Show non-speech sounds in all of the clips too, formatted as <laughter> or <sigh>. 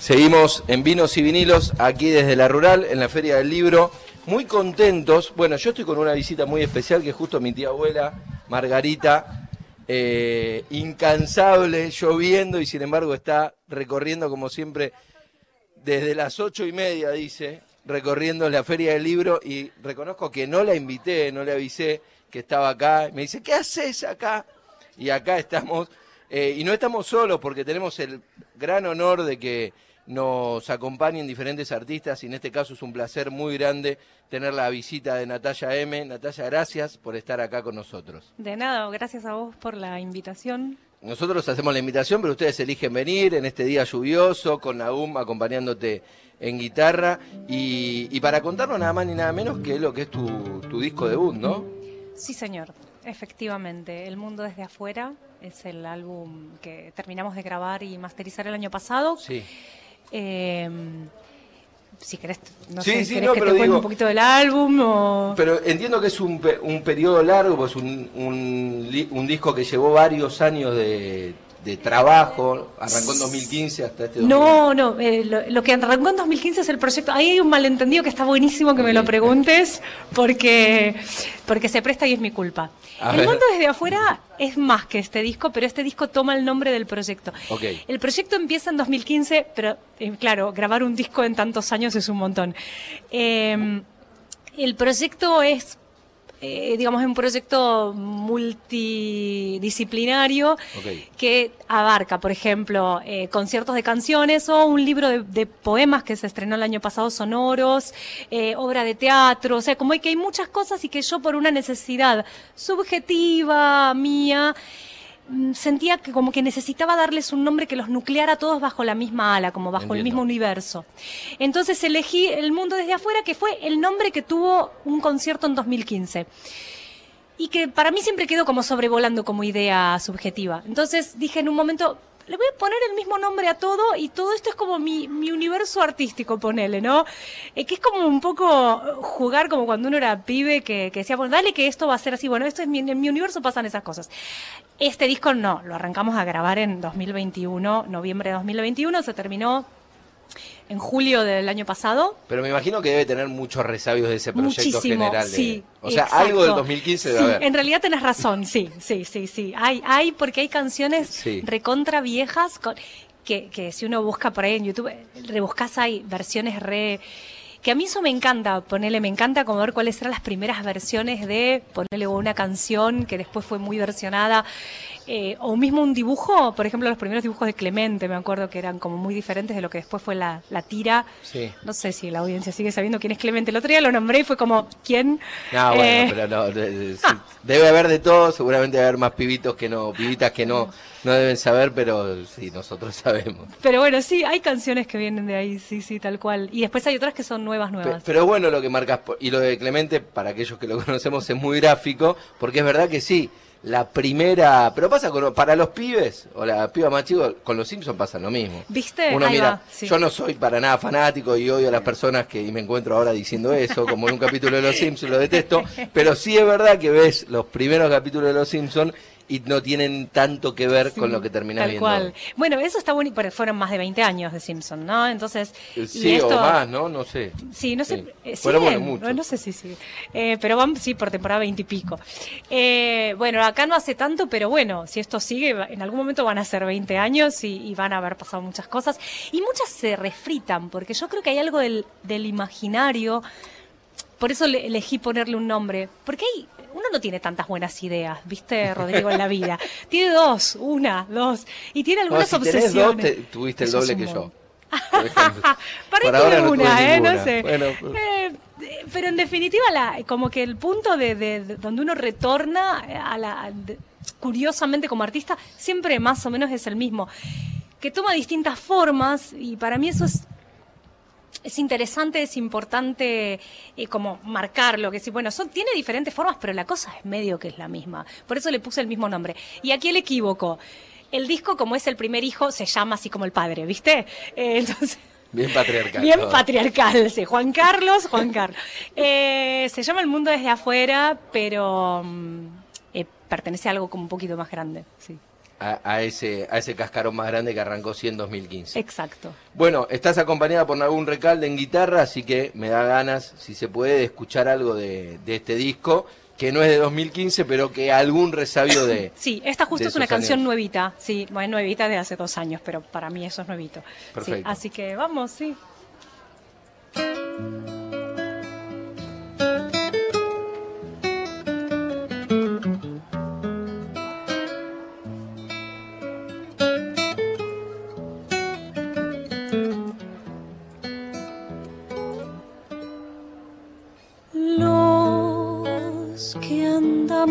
Seguimos en Vinos y Vinilos, aquí desde la Rural, en la Feria del Libro. Muy contentos. Bueno, yo estoy con una visita muy especial que justo mi tía abuela, Margarita, eh, incansable, lloviendo y sin embargo está recorriendo como siempre desde las ocho y media, dice, recorriendo la Feria del Libro y reconozco que no la invité, no le avisé que estaba acá. Me dice, ¿qué haces acá? Y acá estamos. Eh, y no estamos solos porque tenemos el gran honor de que nos acompañen diferentes artistas y en este caso es un placer muy grande tener la visita de Natalia M. Natalia, gracias por estar acá con nosotros. De nada, gracias a vos por la invitación. Nosotros hacemos la invitación, pero ustedes eligen venir en este día lluvioso, con Nahum acompañándote en guitarra y, para contarnos nada más ni nada menos que lo que es tu, tu disco debut, ¿no? Sí, señor, efectivamente. El mundo desde afuera es el álbum que terminamos de grabar y masterizar el año pasado. Sí. Eh, si querés, no Sí, sé, sí, ¿querés no, que te cuente digo- un poquito del álbum o...? Pero entiendo que es un, un periodo largo, pues un, un, disco que llevó varios años de, de trabajo, arrancó en 2015 hasta este No, no, eh, lo, lo que arrancó en 2015 es el proyecto. Ahí hay un malentendido que está buenísimo que me lo preguntes porque, porque se presta y es mi culpa. A el ver. mundo desde afuera es más que este disco, pero este disco toma el nombre del proyecto. El proyecto empieza en 2015, pero eh, claro, grabar un disco en tantos años es un montón. Eh, el proyecto es, eh, digamos, un proyecto multidisciplinario Ok. que abarca, por ejemplo, eh, conciertos de canciones o un libro de, de poemas que se estrenó el año pasado, sonoros, eh, obra de teatro, o sea, como hay que hay muchas cosas y que yo por una necesidad subjetiva mía sentía que como que necesitaba darles un nombre que los nucleara a todos bajo la misma ala, como bajo el mismo universo. Entonces elegí El Mundo desde afuera, que fue el nombre que tuvo un concierto en 2015 y que para mí siempre quedó como sobrevolando como idea subjetiva. Entonces dije en un momento, le voy a poner el mismo nombre a todo y todo esto es como mi, mi universo artístico, ponele, ¿no? Eh, que es como un poco jugar como cuando uno era pibe que, que decía, bueno, dale que esto va a ser así, bueno, esto es mi, en mi universo pasan esas cosas. Este disco no, lo arrancamos a grabar en 2021, noviembre de 2021, se terminó en julio del año pasado. Pero me imagino que debe tener muchos resabios de ese proyecto Muchísimo, general. de- sí. o sea, exacto. algo del 2015 debe Sí, haber. En realidad tenés razón, sí, sí, sí, sí. Hay, hay, porque hay canciones Sí. recontra viejas con- que, que si uno busca por ahí en YouTube, rebuscas hay versiones re que a mí eso me encanta, ponerle, me encanta como ver cuáles eran las primeras versiones de ponerle una canción que después fue muy versionada, eh, o mismo un dibujo, por ejemplo, los primeros dibujos de Clemente, me acuerdo que eran como muy diferentes de lo que después fue la, la tira. Sí. No sé si la audiencia sigue sabiendo quién es Clemente. El otro día lo nombré y fue como, ¿quién? No, bueno, Eh, pero no, <laughs> sí. debe haber de todo, seguramente debe haber más pibitos que no, pibitas que no, no deben saber, pero sí, nosotros <laughs> sabemos. Pero bueno, sí, hay canciones que vienen de ahí, sí, sí, tal cual. Y después hay otras que son nuevas, nuevas. Pero bueno lo que marcas, y lo de Clemente, para aquellos que lo <laughs> conocemos, es muy gráfico, porque es verdad que sí, la primera, pero pasa con, para los pibes, o la piba más chico, con los Simpsons pasa lo mismo. ¿Viste? Uno Ahí mira, va, sí. yo no soy para nada fanático y odio a las personas que, y me encuentro ahora diciendo eso, como en un capítulo de Los Simpsons, lo detesto, <laughs> pero sí es verdad que ves los primeros capítulos de Los Simpsons y no tienen tanto que ver Sí, con lo que terminás tal viendo. cual. Bueno, eso está bueno, pero fueron más de 20 años de Simpson, ¿no? Entonces, y Sí, esto, o más, ¿no? No sé. Sí, no sé. Sí. eh, Fueron, bueno, muchos. no, sé si sí. Eh, pero van, sí, por temporada 20 y pico. Eh, bueno, acá no hace tanto, pero bueno, si esto sigue, en algún momento van a ser 20 años y, y van a haber pasado muchas cosas. Y muchas se refritan, porque yo creo que hay algo del, del imaginario. Por eso le- elegí ponerle un nombre. Porque hay, uno no tiene tantas buenas ideas, ¿viste, Rodrigo, en la vida? <laughs> Tiene dos, una, dos. Y tiene No, algunas si tenés dos, obsesiones. te- tuviste el Eso doble que yo. <laughs> Para ahora no una, ¿eh? ninguna. No sé. Bueno, pues- Eh, pero en definitiva, la, como que el punto de, de- de donde uno retorna a la, de- curiosamente como artista, siempre más o menos es el mismo. Que toma distintas formas y para mí eso es es interesante, es importante eh, como marcarlo, que sí, bueno, son, tiene diferentes formas, pero la cosa es medio que es la misma. Por eso le puse el mismo nombre. Y aquí el equívoco. El disco, como es el primer hijo, se llama así como el padre, ¿viste? Eh, entonces, Bien patriarcal. bien todo. patriarcal, sí. Juan Carlos, Juan Carlos. Eh, se llama El Mundo desde afuera, pero mm, eh, pertenece a algo como un poquito más grande, sí. A, ese, a ese cascarón más grande que arrancó sí en 2015. Exacto. Bueno, estás acompañada por algún recalde en guitarra, así que me da ganas, si se puede, de escuchar algo de, este disco, que no es de 2015, pero que algún resabio de... <coughs> Sí, esta justo es una canción nuevita, sí, bueno, nuevita de hace dos años, pero para mí eso es nuevito. Perfecto. así que vamos, sí.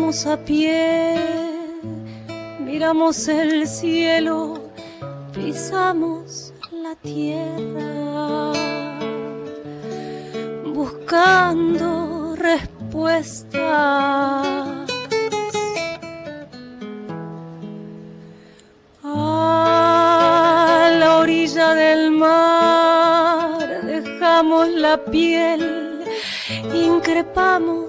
A pie, miramos el cielo, pisamos la tierra, buscando respuestas. A la orilla del mar dejamos la piel, increpamos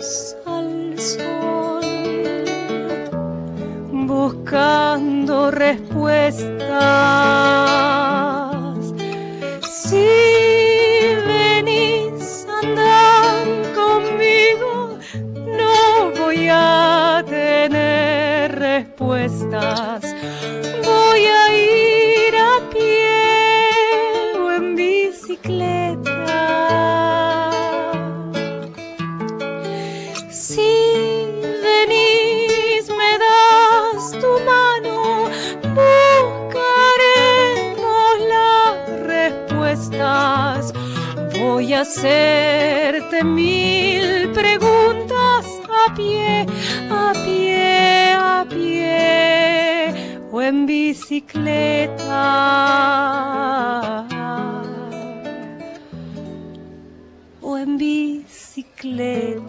buscando respuestas. A pie, a pie o en bicicleta. O en bicicleta.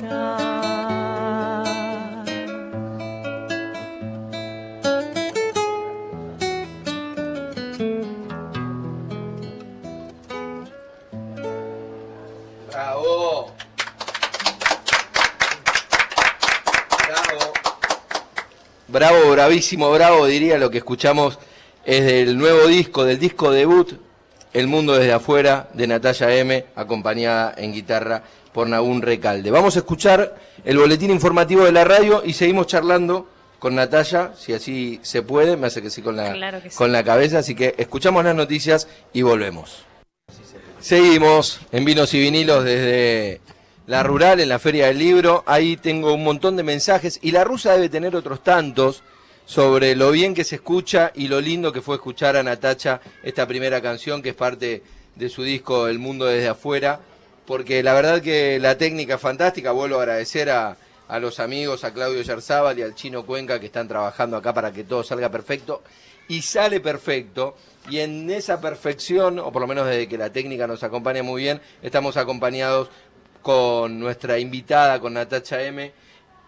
Bravo, bravísimo, bravo, diría lo que escuchamos es del nuevo disco, del disco debut, El Mundo desde afuera, de Natalia M, acompañada en guitarra por Nagún Recalde. Vamos a escuchar el boletín informativo de la radio y seguimos charlando con Natalia, si así se puede, me hace que sí con la, con la cabeza, así que escuchamos las noticias y volvemos. Seguimos en Vinos y Vinilos desde la rural, en la Feria del Libro. Ahí tengo un montón de mensajes y la rusa debe tener otros tantos sobre lo bien que se escucha y lo lindo que fue escuchar a Natacha esta primera canción que es parte de su disco El Mundo desde afuera. Porque la verdad que la técnica es fantástica. Vuelvo a agradecer a, a los amigos, a Claudio Yarzábal y al Chino Cuenca que están trabajando acá para que todo salga perfecto. Y sale perfecto. Y en esa perfección, o por lo menos desde que la técnica nos acompaña muy bien, estamos acompañados con nuestra invitada, con Natacha M,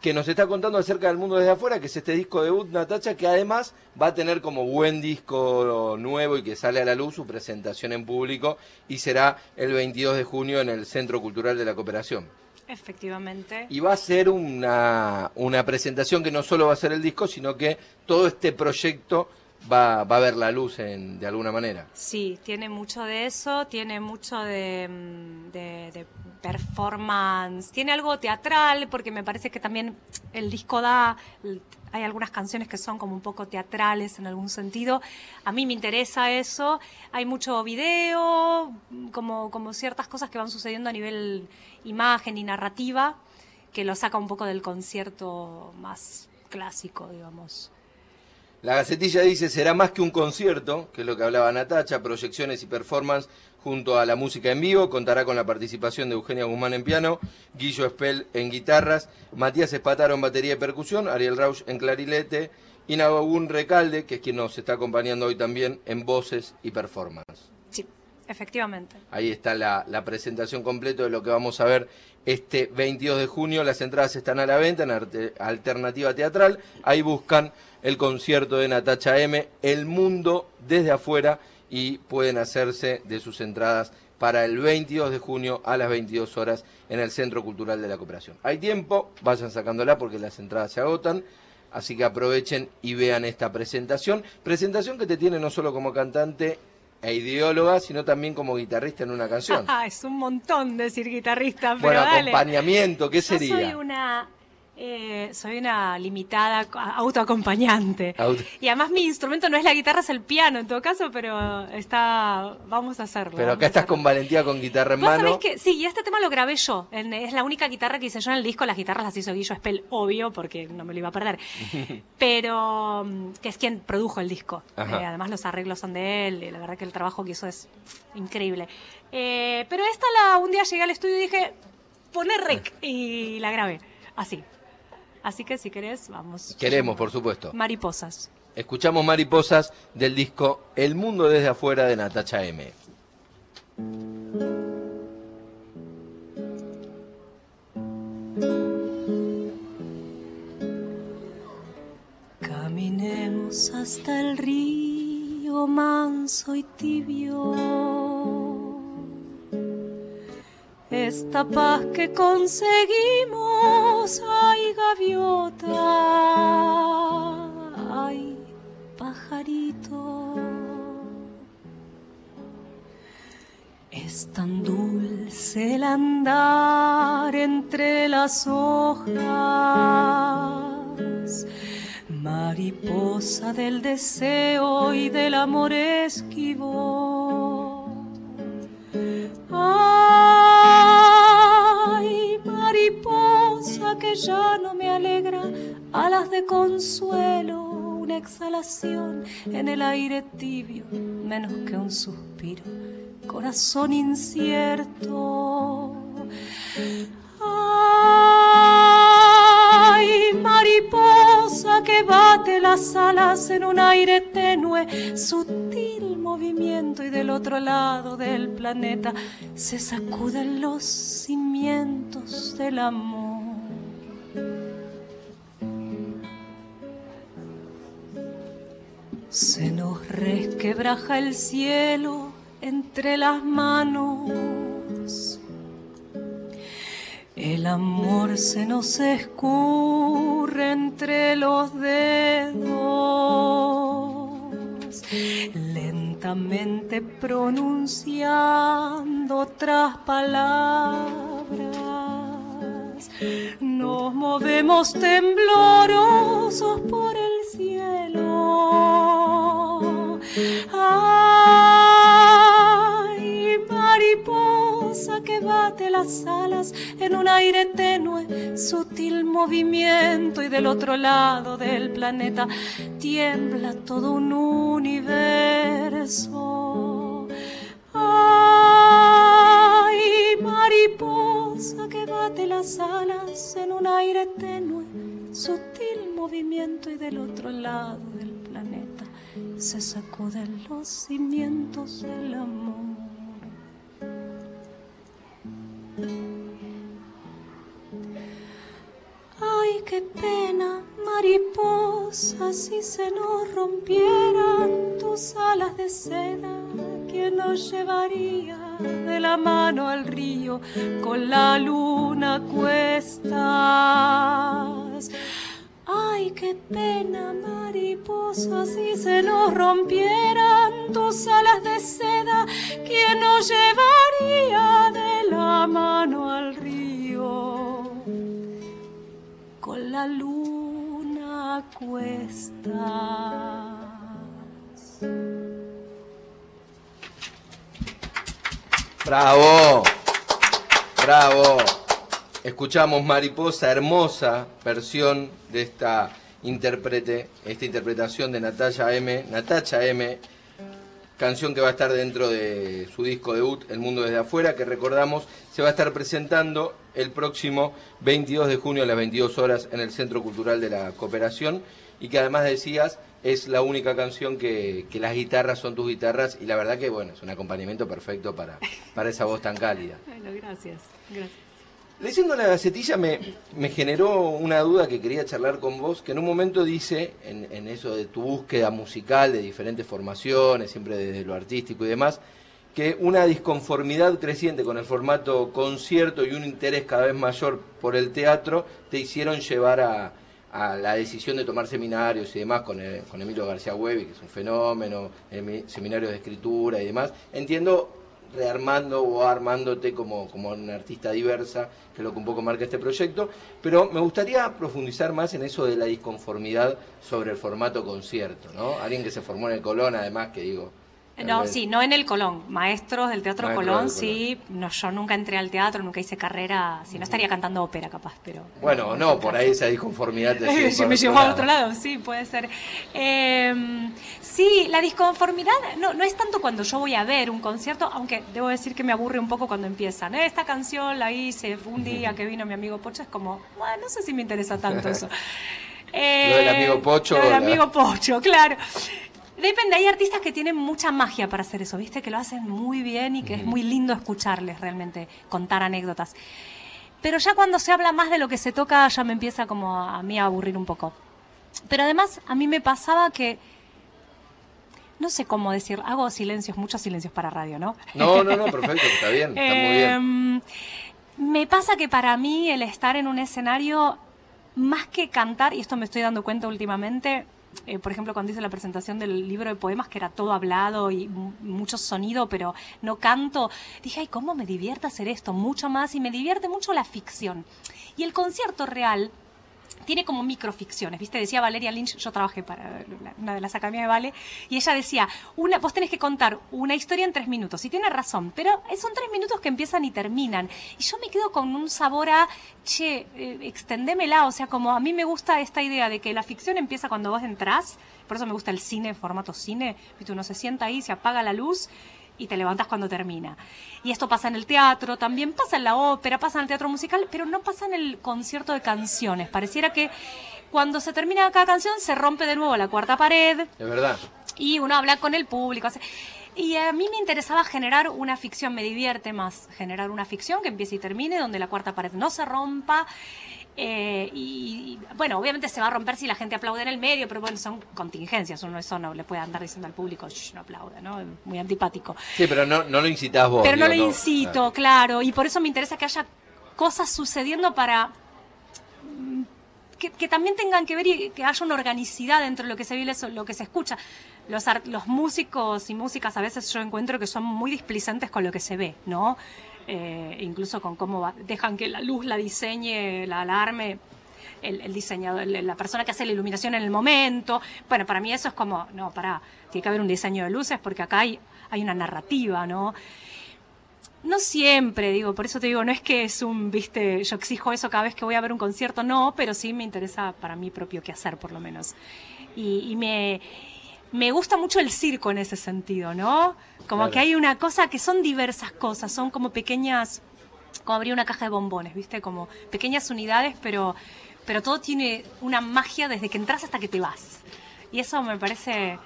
que nos está contando acerca del mundo desde afuera, que es este disco debut, Natacha, que además va a tener como buen disco nuevo y que sale a la luz su presentación en público y será el 22 de junio en el Centro Cultural de la Cooperación. Efectivamente. Y va a ser una, una presentación que no solo va a ser el disco, sino que todo este proyecto va, va a ver la luz en, de alguna manera. Sí, tiene mucho de eso, tiene mucho de, de, performance, tiene algo teatral, porque me parece que también el disco da, hay algunas canciones que son como un poco teatrales en algún sentido. A mí me interesa eso. Hay mucho video, como, como ciertas cosas que van sucediendo a nivel imagen y narrativa, que lo saca un poco del concierto más clásico, digamos. La Gacetilla dice, será más que un concierto, que es lo que hablaba Natacha, proyecciones y performance junto a la música en vivo, contará con la participación de Eugenia Guzmán en piano, Guillo Espel en guitarras, Matías Espataro en batería y percusión, Ariel Rausch en clarilete, y Nagún Recalde, que es quien nos está acompañando hoy también en voces y performance. Sí, efectivamente. Ahí está la, la presentación completa de lo que vamos a ver este 22 de junio. Las entradas están a la venta en Alternativa Teatral. Ahí buscan el concierto de Natacha M, El Mundo desde afuera y pueden hacerse de sus entradas para el 22 de junio a las 22 horas en el Centro Cultural de la Cooperación. Hay tiempo, vayan sacándola porque las entradas se agotan. Así que aprovechen y vean esta presentación. Presentación que te tiene no solo como cantante e ideóloga, sino también como guitarrista en una canción. <laughs> Ah, es un montón decir guitarrista, pero bueno, dale. acompañamiento, ¿qué Yo sería? soy una, eh, soy una limitada co- autoacompañante. Auto- Y además mi instrumento no es la guitarra, es el piano en todo caso, pero está, vamos a hacerlo. Pero acá estás con Valentía con guitarra en Vos sabés mano. que, sí, y este tema lo grabé yo. En- es la única guitarra que hice yo en el disco. Las guitarras las hizo Guillo Spell, obvio, porque no me lo iba a perder. <laughs> Pero, mm, que es quien produjo el disco. Eh, además, los arreglos son de él. Y la verdad que el trabajo que hizo es increíble. Eh, pero esta, la, un día llegué al estudio y dije, poné rec. Y la grabé. Así. Así que si querés, vamos. Queremos, por supuesto. Mariposas. Escuchamos Mariposas del disco El Mundo desde afuera de Natacha M. Caminemos hasta el río manso y tibio. Esta paz que conseguimos, ay gaviota, ay pajarito. Es tan dulce el andar entre las hojas, mariposa del deseo y del amor esquivo. Ya no me alegra, alas de consuelo, una exhalación en el aire tibio, menos que un suspiro, corazón incierto. Ay, mariposa que bate las alas en un aire tenue, sutil movimiento y del otro lado del planeta se sacuden los cimientos del amor. Resquebraja el cielo entre las manos. El amor se nos escurre entre los dedos, lentamente pronunciando otras palabras. Nos movemos temblorosos por el cielo. Ay, mariposa que bate las alas en un aire tenue, sutil movimiento y del otro lado del planeta tiembla todo un universo. Ay, mariposa que bate las alas en un aire tenue, sutil movimiento y del otro lado se sacuden los cimientos del amor. Ay, qué pena, mariposa, si se nos rompieran tus alas de seda, ¿quién nos llevaría de la mano al río con la luna a cuestas? Ay, qué pena, mariposa, si se nos rompieran tus alas de seda, ¿quién nos llevaría de la mano al río? Con la luna a cuestas. ¡Bravo! ¡Bravo! Escuchamos Mariposa, hermosa versión de esta intérprete, esta interpretación de Natalia M. Natacha M. Canción que va a estar dentro de su disco debut, El Mundo desde Afuera, que recordamos se va a estar presentando el próximo 22 de junio a las 22 horas en el Centro Cultural de la Cooperación y que además decías es la única canción que, que las guitarras son tus guitarras y la verdad que bueno, es un acompañamiento perfecto para, para esa voz tan cálida. Bueno, gracias, gracias. Leyendo la gacetilla me, me generó una duda que quería charlar con vos, que en un momento dice, en, eso de tu búsqueda musical, de diferentes formaciones, siempre desde lo artístico y demás, que una disconformidad creciente con el formato concierto y un interés cada vez mayor por el teatro te hicieron llevar a, a la decisión de tomar seminarios y demás con, con Emilio García Huevi, que es un fenómeno, seminarios de escritura y demás, entiendo rearmando o armándote como, como una artista diversa, que es lo que un poco marca este proyecto, pero me gustaría profundizar más en eso de la disconformidad sobre el formato concierto, ¿no? Alguien que se formó en el Colón, además, que digo, no, sí, no en el Colón. Maestros del Teatro Colón, sí. No, yo nunca entré al teatro, nunca hice carrera. Si no estaría cantando ópera, capaz, pero. Bueno, no, por ahí esa disconformidad te <laughs> me llevó a otro lado, sí, puede ser. Em, sí, la disconformidad no, no es tanto cuando yo voy a ver un concierto, aunque debo decir que me aburre un poco cuando empiezan. Esta canción la hice un día que vino mi amigo Pocho, es como, bueno, no sé si me interesa tanto eso. <laughs> lo del amigo Pocho. Lo del amigo Pocho, claro. Depende, hay artistas que tienen mucha magia para hacer eso, ¿viste? Que lo hacen muy bien y que es muy lindo escucharles realmente, contar anécdotas. Pero ya cuando se habla más de lo que se toca, ya me empieza como a mí a aburrir un poco. Pero además, a mí me pasaba que no sé cómo decir, hago silencios, muchos silencios para radio, ¿no? No, no, no, perfecto, está bien, está muy bien. <laughs> Em, me pasa que para mí el estar en un escenario, más que cantar, y esto me estoy dando cuenta últimamente, eh, por ejemplo, cuando hice la presentación del libro de poemas, que era todo hablado y mucho sonido, pero no canto, dije, ay, ¿cómo me divierte hacer esto? Mucho más y me divierte mucho la ficción. Y el concierto real tiene como microficciones, ¿viste? Decía Valeria Lynch, yo trabajé para una de las academias de Vale, y ella decía, una, vos tenés que contar una historia en tres minutos, y tiene razón, pero son tres minutos que empiezan y terminan. Y yo me quedo con un sabor a, che, eh, extendémela, o sea, como a mí me gusta esta idea de que la ficción empieza cuando vos entrás, por eso me gusta el cine, formato cine, ¿viste? Uno se sienta ahí, se apaga la luz y te levantas cuando termina. Y esto pasa en el teatro, también pasa en la ópera, pasa en el teatro musical, pero no pasa en el concierto de canciones. Pareciera que cuando se termina cada canción se rompe de nuevo la cuarta pared. Es verdad. Y uno habla con el público. Y a mí me interesaba generar una ficción, me divierte más generar una ficción que empiece y termine, donde la cuarta pared no se rompa eh, y, bueno, obviamente se va a romper si la gente aplaude en el medio, pero bueno, son contingencias. Uno eso no le puede andar diciendo al público, no aplaude, ¿no? Muy antipático. Sí, pero no, no lo incitas vos. Pero no lo incito, claro. Y por eso me interesa que haya cosas sucediendo para mm, que, también tengan que ver y que haya una organicidad dentro de lo que se ve lo que se escucha. Los, los músicos y músicas a veces yo encuentro que son muy displicentes con lo que se ve, ¿no? Eh, incluso con cómo dejan que la luz la diseñe, la alarme. El, diseñador, la persona que hace la iluminación en el momento. Bueno, para mí eso es como, no, para, tiene que haber un diseño de luces porque acá hay, hay una narrativa, ¿no? No siempre, digo, por eso te digo, no es que es un, viste, yo exijo eso cada vez que voy a ver un concierto, no, pero sí me interesa para mí propio qué hacer, por lo menos. Y, y me, me gusta mucho el circo en ese sentido, ¿no? Como que hay una cosa que son diversas cosas, son como pequeñas, como abrir una caja de bombones, ¿viste? Como pequeñas unidades, pero, pero todo tiene una magia desde que entras hasta que te vas. Y eso me parece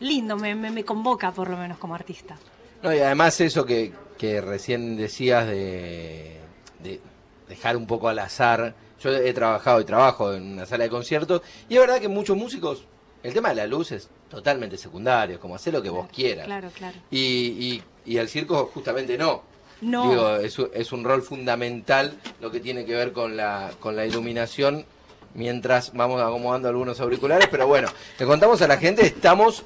lindo, me, me, convoca por lo menos como artista. No, y además eso que, que recién decías de, de dejar un poco al azar. Yo he trabajado y trabajo en una sala de conciertos y es verdad que muchos músicos el tema de la luz es totalmente secundario, como hacer lo que vos quieras. Claro, claro. Y, y, el circo justamente no. No. Digo, es, es, un rol fundamental lo que tiene que ver con la, con la iluminación mientras vamos acomodando algunos auriculares. Pero bueno, te contamos a la gente, estamos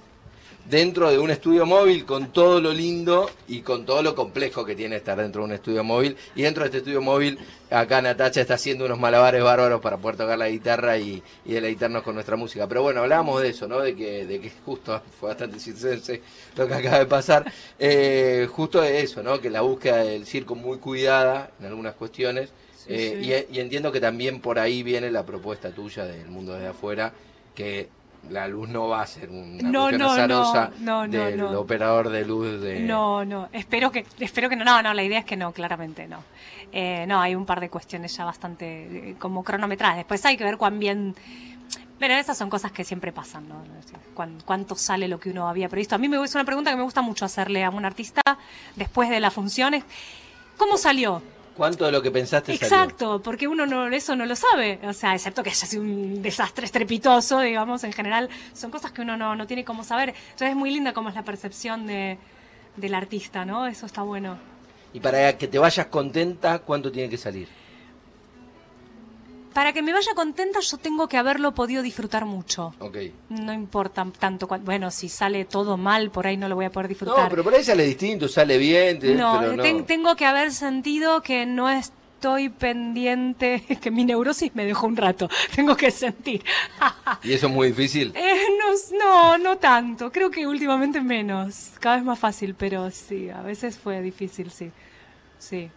dentro de un estudio móvil con todo lo lindo y con todo lo complejo que tiene estar dentro de un estudio móvil. Y dentro de este estudio móvil, acá Natacha está haciendo unos malabares bárbaros para poder tocar la guitarra y, y deleitarnos con nuestra música. Pero bueno, hablábamos de eso, ¿no? De que, de que justo <laughs> fue bastante circense lo que acaba de pasar. Eh, justo de eso, ¿no? Que la búsqueda del circo muy cuidada en algunas cuestiones. Eh, y, y entiendo que también por ahí viene la propuesta tuya del mundo de afuera, que la luz no va a ser una no, no, no, del operador de luz de no no espero que espero que no no no la idea es que no claramente no. Eh, no hay un par de cuestiones ya bastante eh, como cronometradas. Después hay que ver cuán bien pero esas son cosas que siempre pasan no cuánto sale lo que uno había previsto. A mí me es una pregunta que me gusta mucho hacerle a un artista después de las funciones. Cómo salió ¿Cuánto de lo que pensaste Exacto, porque uno no, eso no lo sabe. O sea, excepto que haya sido un desastre estrepitoso, digamos, en general, son cosas que uno no, tiene cómo saber. Entonces es muy linda como es la percepción de, del artista, ¿no? Eso está bueno. Y para que te vayas contenta, ¿cuánto tiene que salir? Para que me vaya contenta yo tengo que haberlo podido disfrutar mucho. Ok. No importa tanto, bueno, si sale todo mal, por ahí no lo voy a poder disfrutar. No, pero por ahí sale distinto, sale bien. No, pero no. ten- tengo que haber sentido que no estoy pendiente, <laughs> que mi neurosis me dejó un rato. <laughs> Tengo que sentir. ¿Y eso es muy difícil? <laughs> Eh, no, no, no tanto. Creo que últimamente menos. Cada vez más fácil, pero sí, a veces fue difícil, sí. Sí.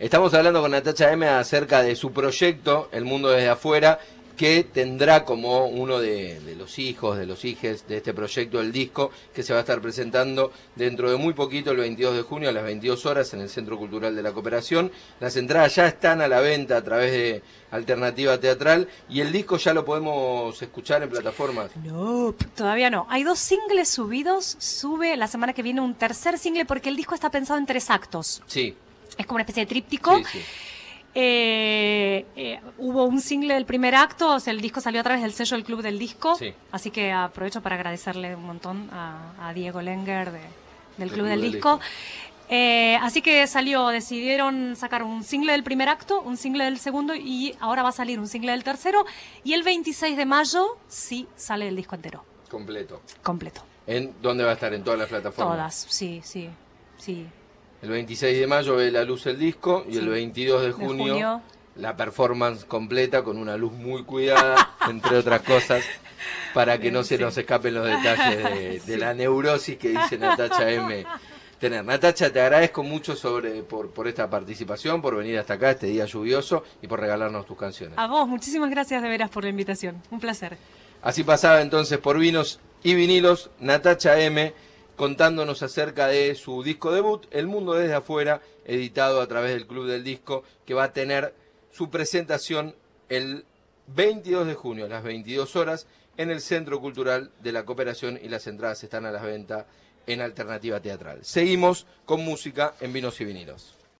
Estamos hablando con Natacha M acerca de su proyecto, El Mundo desde afuera, que tendrá como uno de, de los hijos, de los hijes de este proyecto, el disco, que se va a estar presentando dentro de muy poquito, el 22 de junio a las 22 horas en el Centro Cultural de la Cooperación. Las entradas ya están a la venta a través de Alternativa Teatral y el disco ya lo podemos escuchar en plataformas. No, todavía no. Hay dos singles subidos. Sube la semana que viene un tercer single porque el disco está pensado en tres actos. Sí, Es como una especie de tríptico. sí, sí. Eh, eh, hubo un single del primer acto, o sea, el disco salió a través del sello del Club del Disco, Sí. así que aprovecho para agradecerle un montón a, a Diego Lenger de- del Club Club del del Disco. Disco. Eh, así que salió, decidieron sacar un single del primer acto, un single del segundo y ahora va a salir un single del tercero y el 26 de mayo sí sale el disco entero, Completo. completo. ¿En dónde va a estar? En todas las plataformas. Todas, sí, sí, sí. El 26 de mayo ve la luz el disco y Sí. el 22 de De junio, la performance completa con una luz muy cuidada, <laughs> entre otras cosas, para que no se nos escapen los detalles de, <laughs> la neurosis que dice Natacha M. Tener. Natacha, te agradezco mucho sobre, por, por esta participación, por venir hasta acá este día lluvioso y por regalarnos tus canciones. A vos, muchísimas gracias de veras por la invitación. Un placer. Así pasaba entonces por vinos y vinilos Natacha M contándonos acerca de su disco debut, El Mundo desde afuera, editado a través del Club del Disco, que va a tener su presentación el 22 de junio a las 22 horas en el Centro Cultural de la Cooperación y las entradas están a la venta en Alternativa Teatral. Seguimos con música en vinos y vinilos.